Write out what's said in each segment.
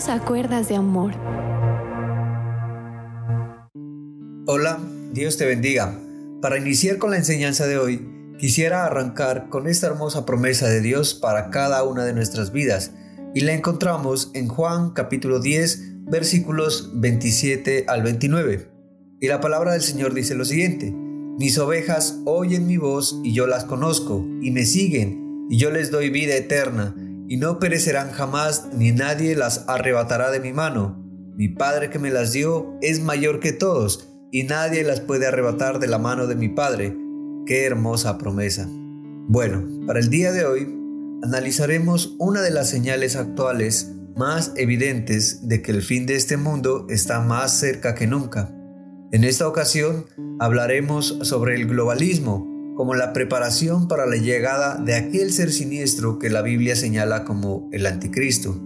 Solo acuerdas de amor. Hola, Dios te bendiga. Para iniciar con la enseñanza de hoy, quisiera arrancar con esta hermosa promesa de Dios para cada una de nuestras vidas y la encontramos en Juan capítulo 10 versículos 27 al 29. Y la palabra del Señor dice lo siguiente, mis ovejas oyen mi voz y yo las conozco y me siguen y yo les doy vida eterna y no perecerán jamás, ni nadie las arrebatará de mi mano. Mi Padre que me las dio es mayor que todos, y nadie las puede arrebatar de la mano de mi Padre. Qué hermosa promesa. Bueno, para el día de hoy analizaremos una de las señales actuales más evidentes de que el fin de este mundo está más cerca que nunca. En esta ocasión hablaremos sobre el globalismo, como la preparación para la llegada de aquel ser siniestro que la Biblia señala como el anticristo.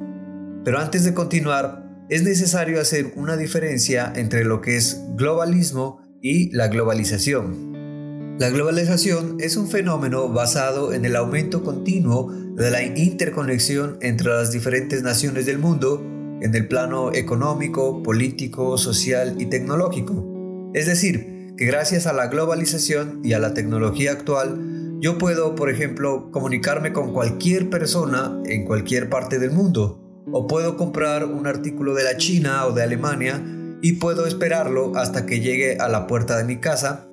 Pero antes de continuar, es necesario hacer una diferencia entre lo que es globalismo y la globalización. La globalización es un fenómeno basado en el aumento continuo de la interconexión entre las diferentes naciones del mundo en el plano económico, político, social y tecnológico. Es decir, que gracias a la globalización y a la tecnología actual, yo puedo, por ejemplo, comunicarme con cualquier persona en cualquier parte del mundo, o puedo comprar un artículo de la China o de Alemania y puedo esperarlo hasta que llegue a la puerta de mi casa,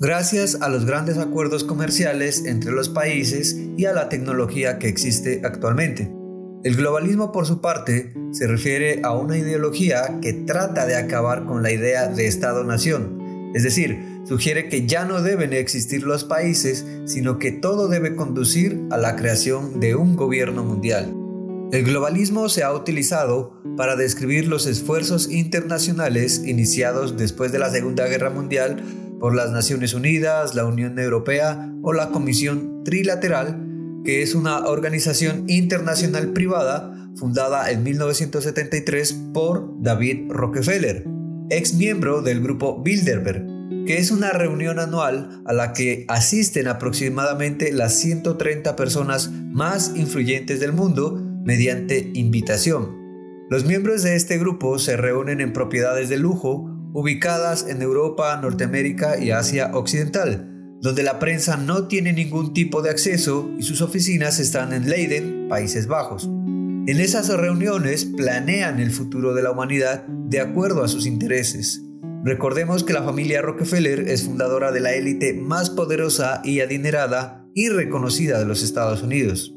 gracias a los grandes acuerdos comerciales entre los países y a la tecnología que existe actualmente. El globalismo, por su parte, se refiere a una ideología que trata de acabar con la idea de Estado-nación, es decir, sugiere que ya no deben existir los países, sino que todo debe conducir a la creación de un gobierno mundial. El globalismo se ha utilizado para describir los esfuerzos internacionales iniciados después de la Segunda Guerra Mundial por las Naciones Unidas, la Unión Europea o la Comisión Trilateral, que es una organización internacional privada fundada en 1973 por David Rockefeller ex miembro del grupo Bilderberg, que es una reunión anual a la que asisten aproximadamente las 130 personas más influyentes del mundo mediante invitación. Los miembros de este grupo se reúnen en propiedades de lujo ubicadas en Europa, Norteamérica y Asia Occidental, donde la prensa no tiene ningún tipo de acceso y sus oficinas están en Leiden, Países Bajos. En esas reuniones planean el futuro de la humanidad de acuerdo a sus intereses. Recordemos que la familia Rockefeller es fundadora de la élite más poderosa y adinerada y reconocida de los Estados Unidos.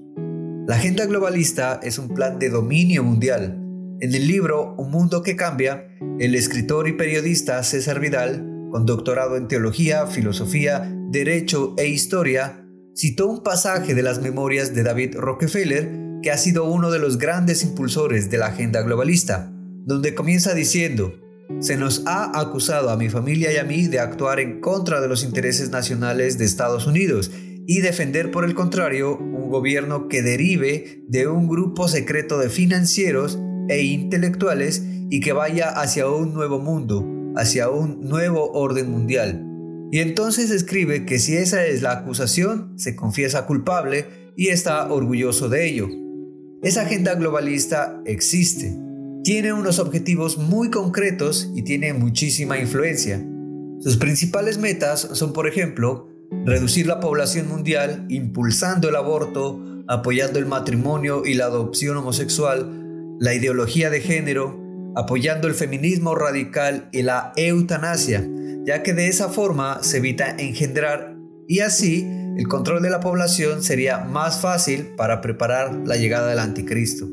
La agenda globalista es un plan de dominio mundial. En el libro Un mundo que cambia, el escritor y periodista César Vidal, con doctorado en teología, filosofía, derecho e historia, citó un pasaje de las memorias de David Rockefeller que ha sido uno de los grandes impulsores de la agenda globalista, donde comienza diciendo, se nos ha acusado a mi familia y a mí de actuar en contra de los intereses nacionales de Estados Unidos y defender por el contrario un gobierno que derive de un grupo secreto de financieros e intelectuales y que vaya hacia un nuevo mundo, hacia un nuevo orden mundial. Y entonces escribe que si esa es la acusación, se confiesa culpable y está orgulloso de ello. Esa agenda globalista existe, tiene unos objetivos muy concretos y tiene muchísima influencia. Sus principales metas son, por ejemplo, reducir la población mundial impulsando el aborto, apoyando el matrimonio y la adopción homosexual, la ideología de género, apoyando el feminismo radical y la eutanasia, ya que de esa forma se evita engendrar y así el control de la población sería más fácil para preparar la llegada del anticristo.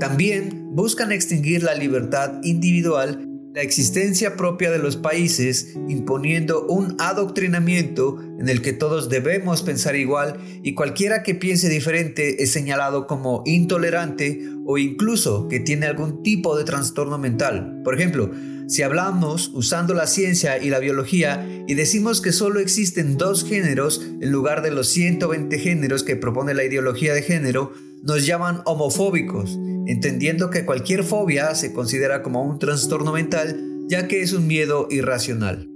También buscan extinguir la libertad individual, la existencia propia de los países, imponiendo un adoctrinamiento en el que todos debemos pensar igual y cualquiera que piense diferente es señalado como intolerante o incluso que tiene algún tipo de trastorno mental. Por ejemplo, si hablamos usando la ciencia y la biología y decimos que solo existen dos géneros en lugar de los 120 géneros que propone la ideología de género, nos llaman homofóbicos, entendiendo que cualquier fobia se considera como un trastorno mental ya que es un miedo irracional.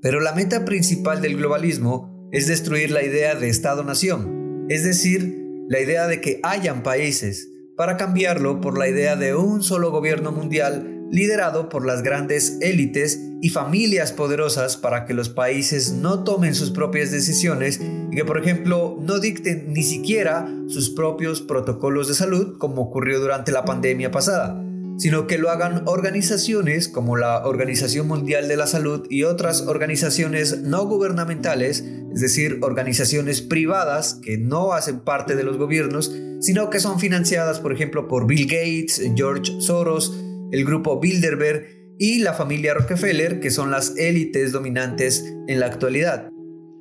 Pero la meta principal del globalismo es destruir la idea de Estado-nación, es decir, la idea de que hayan países, para cambiarlo por la idea de un solo gobierno mundial liderado por las grandes élites y familias poderosas para que los países no tomen sus propias decisiones y que, por ejemplo, no dicten ni siquiera sus propios protocolos de salud como ocurrió durante la pandemia pasada sino que lo hagan organizaciones como la Organización Mundial de la Salud y otras organizaciones no gubernamentales, es decir, organizaciones privadas que no hacen parte de los gobiernos, sino que son financiadas, por ejemplo, por Bill Gates, George Soros, el grupo Bilderberg y la familia Rockefeller, que son las élites dominantes en la actualidad.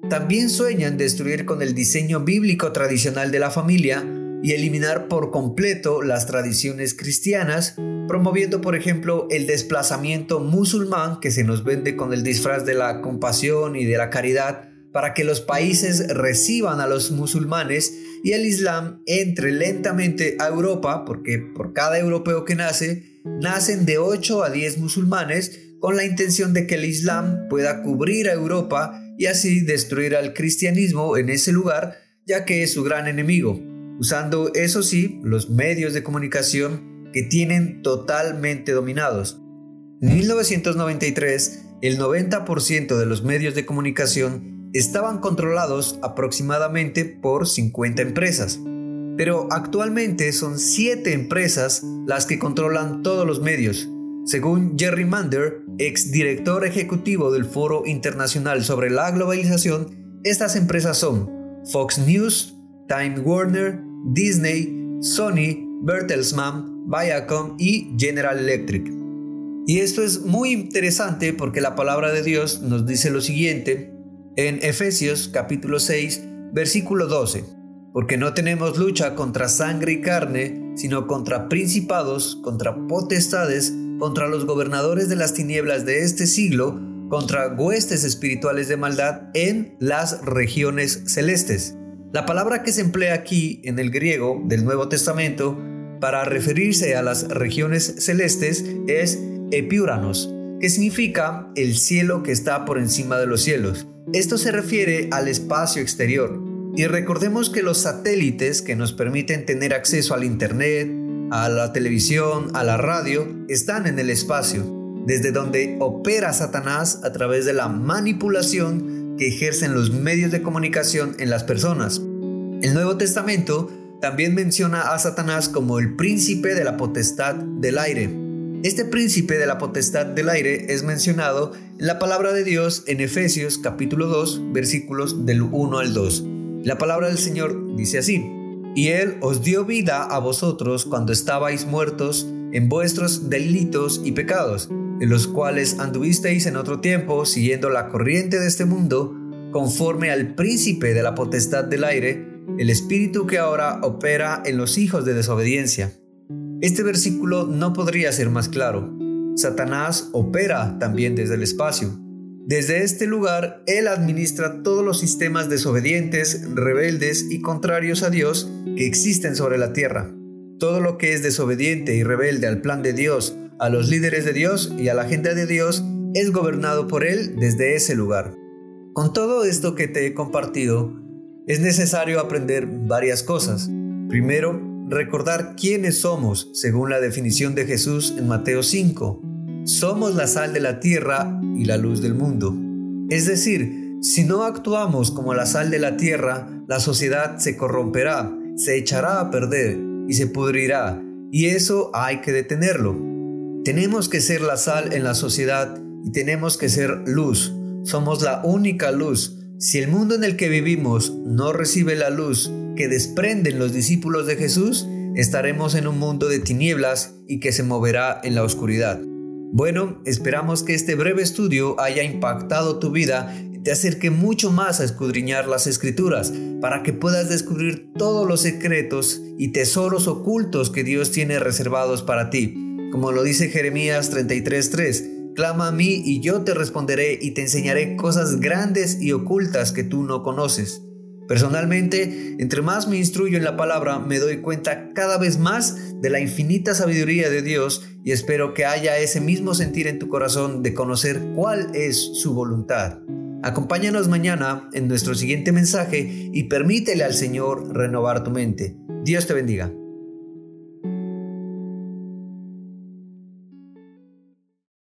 También sueñan destruir con el diseño bíblico tradicional de la familia y eliminar por completo las tradiciones cristianas, promoviendo por ejemplo el desplazamiento musulmán que se nos vende con el disfraz de la compasión y de la caridad para que los países reciban a los musulmanes y el Islam entre lentamente a Europa, porque por cada europeo que nace, nacen de 8 a 10 musulmanes con la intención de que el Islam pueda cubrir a Europa y así destruir al cristianismo en ese lugar, ya que es su gran enemigo usando eso sí los medios de comunicación que tienen totalmente dominados. En 1993, el 90% de los medios de comunicación estaban controlados aproximadamente por 50 empresas, pero actualmente son 7 empresas las que controlan todos los medios. Según Jerry Mander, ex director ejecutivo del Foro Internacional sobre la Globalización, estas empresas son Fox News, Time Warner, Disney, Sony, Bertelsmann, Viacom y General Electric. Y esto es muy interesante porque la palabra de Dios nos dice lo siguiente en Efesios capítulo 6, versículo 12. Porque no tenemos lucha contra sangre y carne, sino contra principados, contra potestades, contra los gobernadores de las tinieblas de este siglo, contra huestes espirituales de maldad en las regiones celestes. La palabra que se emplea aquí en el griego del Nuevo Testamento para referirse a las regiones celestes es epiúranos, que significa el cielo que está por encima de los cielos. Esto se refiere al espacio exterior. Y recordemos que los satélites que nos permiten tener acceso al Internet, a la televisión, a la radio, están en el espacio, desde donde opera Satanás a través de la manipulación que ejercen los medios de comunicación en las personas. El Nuevo Testamento también menciona a Satanás como el príncipe de la potestad del aire. Este príncipe de la potestad del aire es mencionado en la palabra de Dios en Efesios capítulo 2 versículos del 1 al 2. La palabra del Señor dice así, y Él os dio vida a vosotros cuando estabais muertos en vuestros delitos y pecados en los cuales anduvisteis en otro tiempo siguiendo la corriente de este mundo, conforme al príncipe de la potestad del aire, el espíritu que ahora opera en los hijos de desobediencia. Este versículo no podría ser más claro. Satanás opera también desde el espacio. Desde este lugar, él administra todos los sistemas desobedientes, rebeldes y contrarios a Dios que existen sobre la tierra. Todo lo que es desobediente y rebelde al plan de Dios a los líderes de Dios y a la gente de Dios es gobernado por Él desde ese lugar. Con todo esto que te he compartido, es necesario aprender varias cosas. Primero, recordar quiénes somos según la definición de Jesús en Mateo 5. Somos la sal de la tierra y la luz del mundo. Es decir, si no actuamos como la sal de la tierra, la sociedad se corromperá, se echará a perder y se pudrirá, y eso hay que detenerlo. Tenemos que ser la sal en la sociedad y tenemos que ser luz. Somos la única luz. Si el mundo en el que vivimos no recibe la luz que desprenden los discípulos de Jesús, estaremos en un mundo de tinieblas y que se moverá en la oscuridad. Bueno, esperamos que este breve estudio haya impactado tu vida y te acerque mucho más a escudriñar las escrituras para que puedas descubrir todos los secretos y tesoros ocultos que Dios tiene reservados para ti. Como lo dice Jeremías 33:3, clama a mí y yo te responderé y te enseñaré cosas grandes y ocultas que tú no conoces. Personalmente, entre más me instruyo en la palabra, me doy cuenta cada vez más de la infinita sabiduría de Dios y espero que haya ese mismo sentir en tu corazón de conocer cuál es su voluntad. Acompáñanos mañana en nuestro siguiente mensaje y permítele al Señor renovar tu mente. Dios te bendiga.